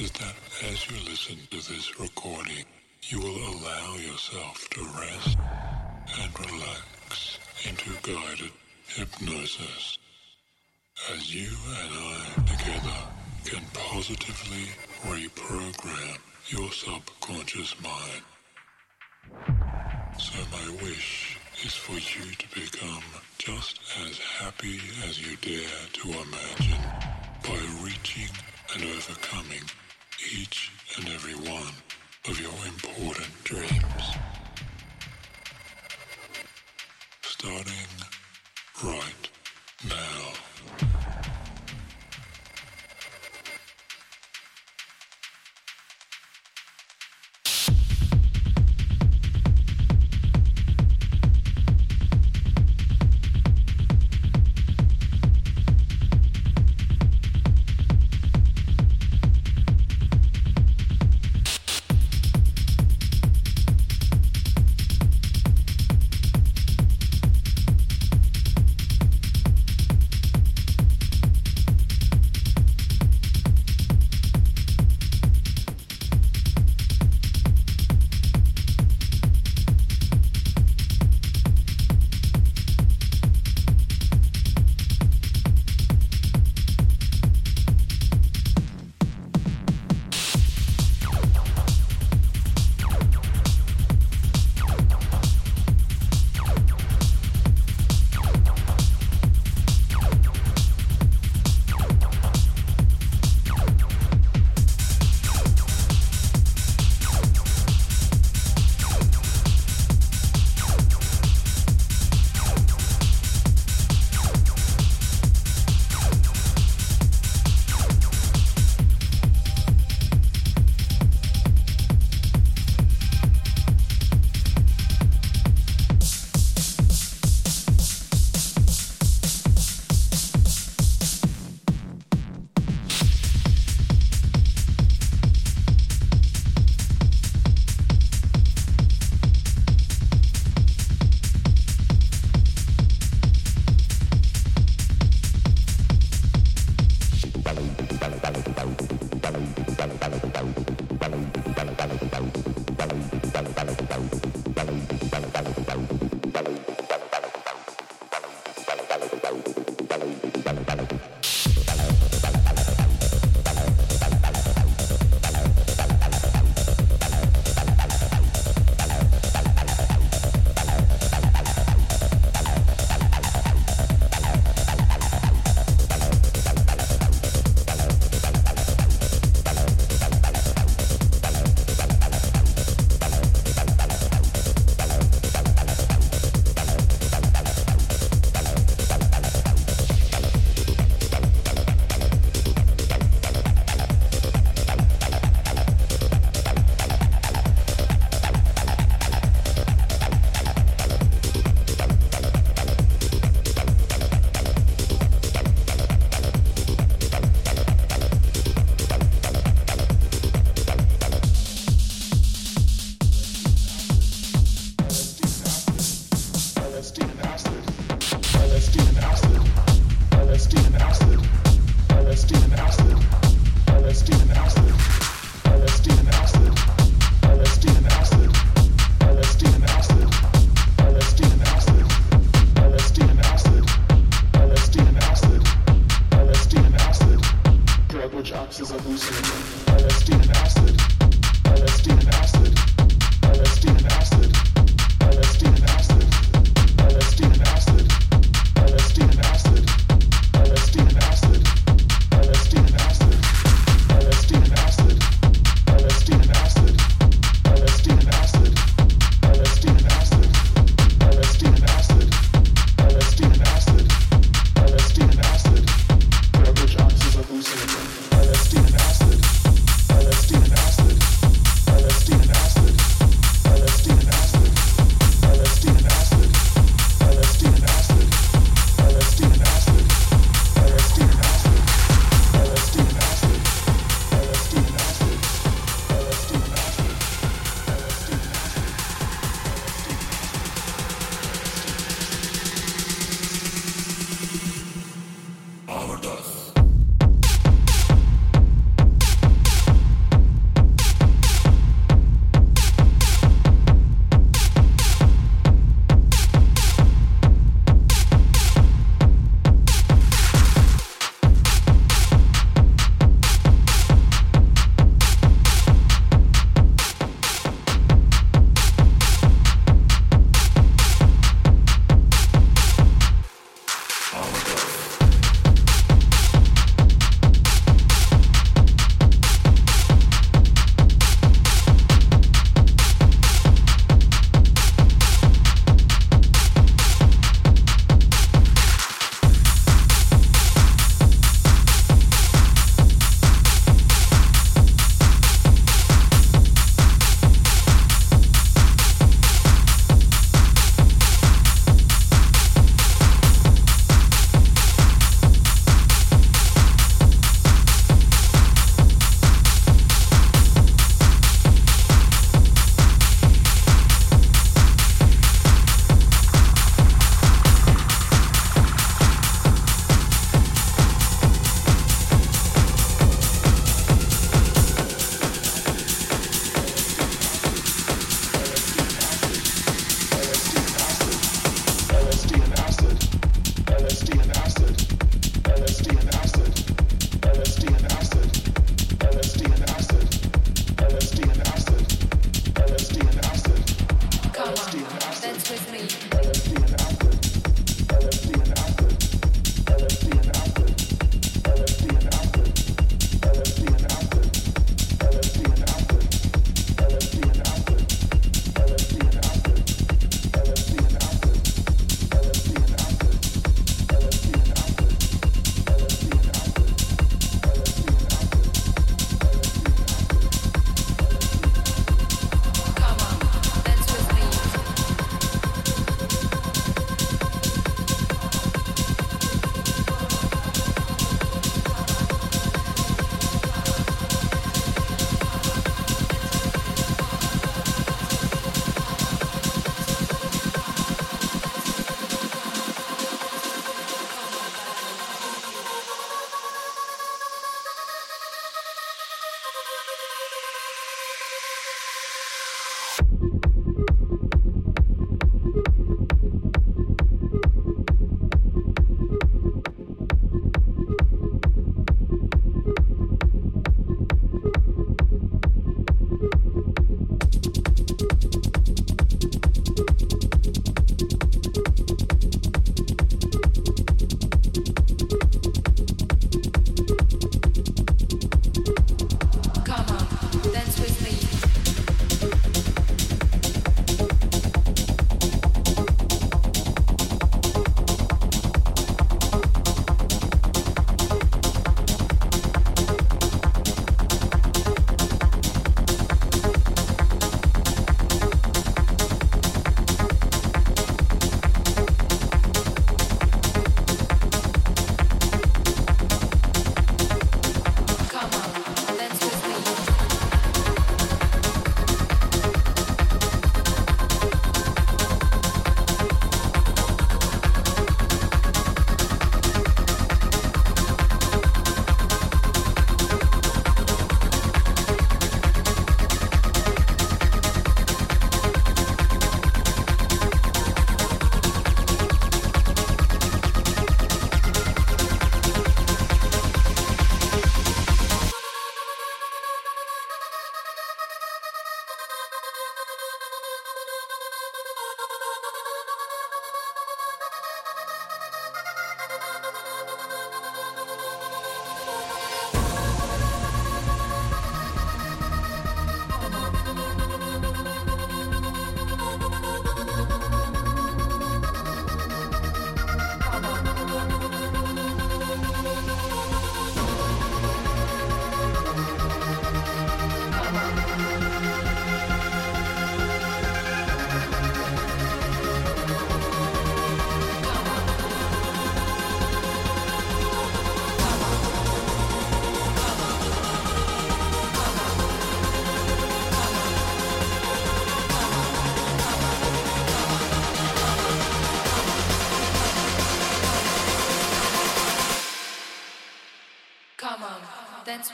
is that as you listen to this recording, you will allow yourself to rest and relax into guided hypnosis. As you and I together can positively reprogram your subconscious mind. So my wish is for you to become just as happy as you dare to imagine by reaching and overcoming each and every one of your important dreams. Starting right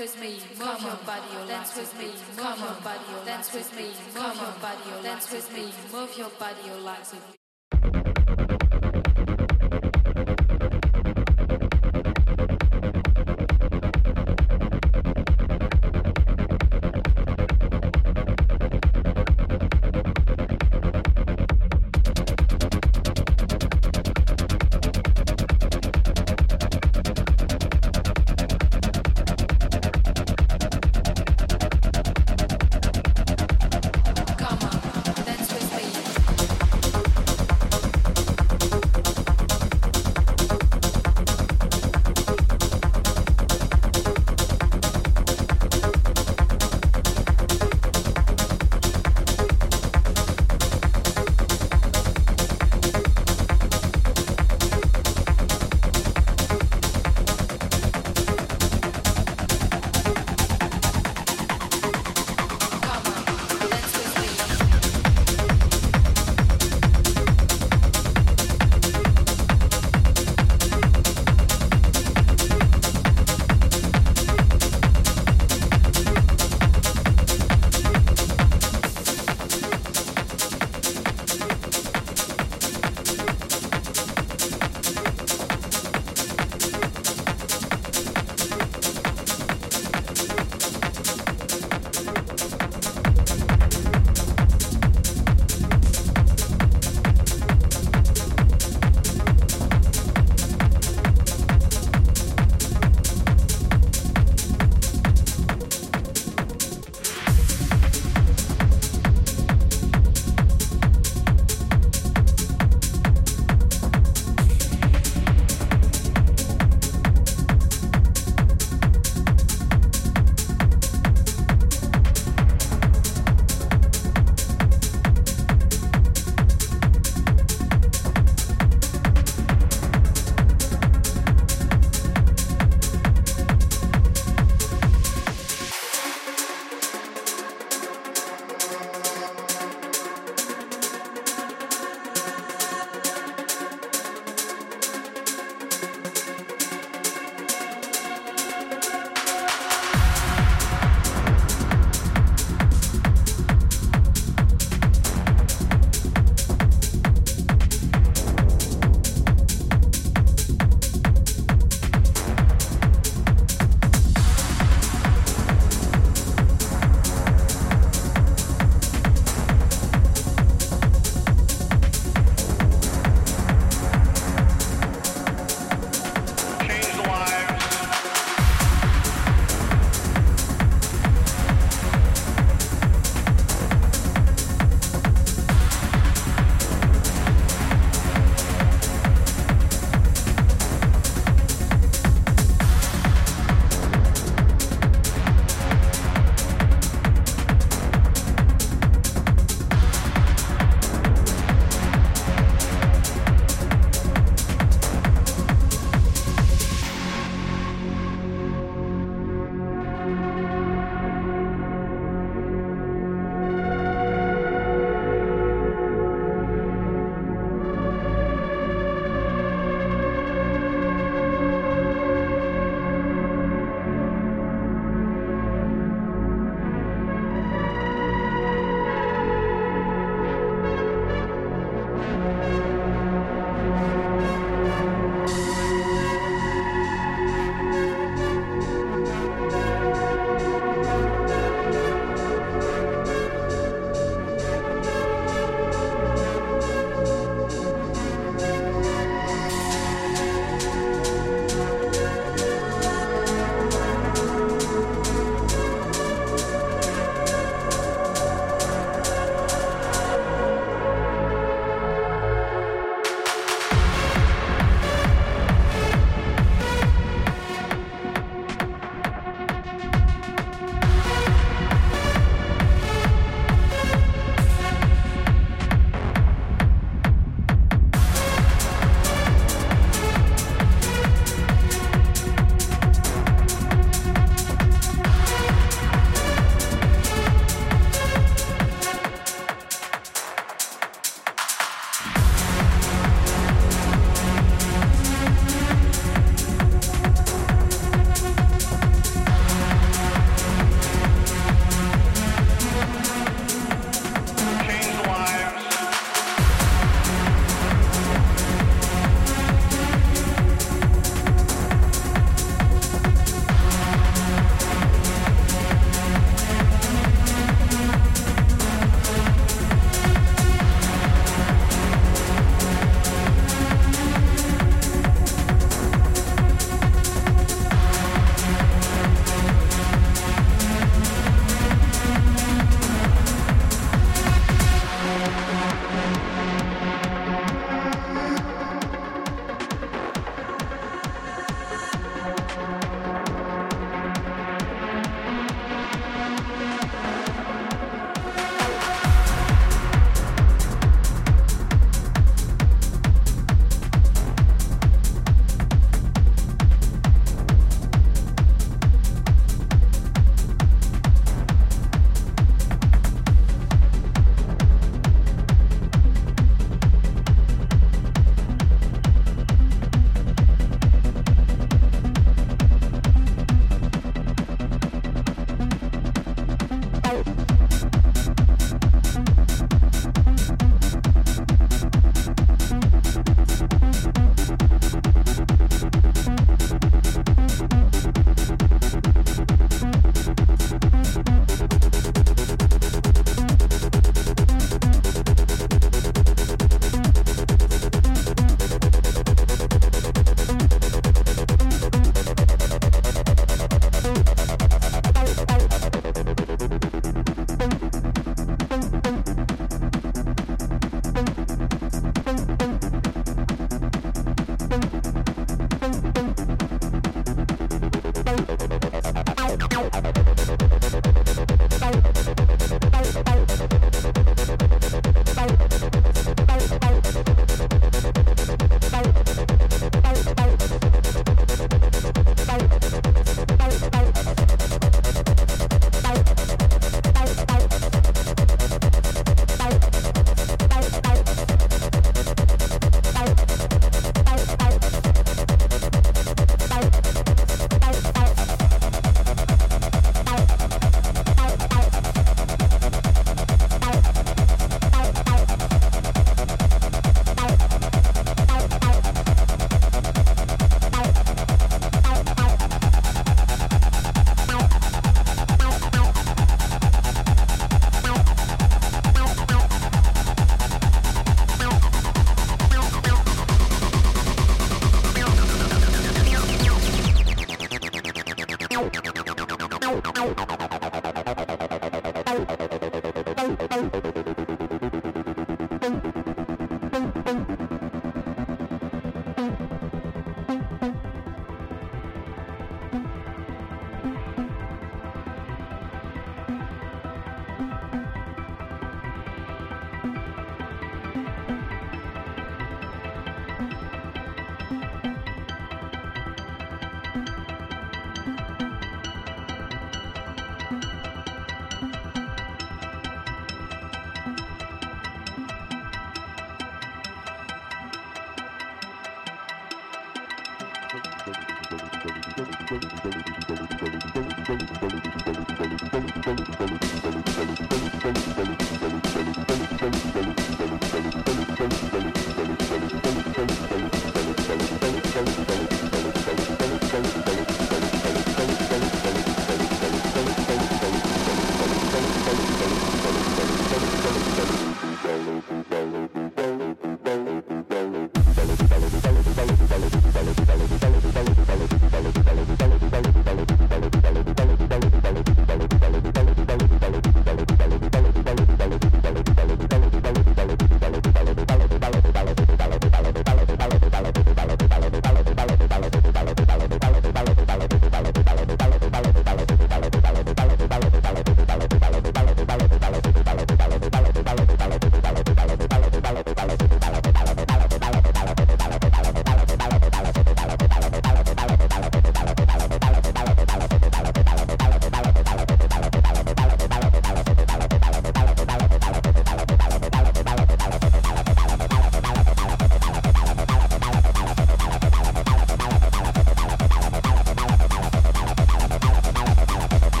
with me, move your body, or dance with me, move your body, or dance with me, move your body, or dance with me, move your body, or legs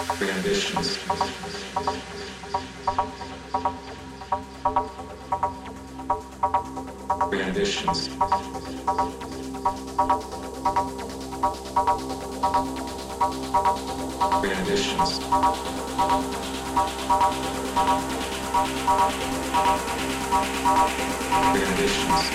ambitions. ambitions. ambitions. ambitions.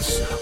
Dance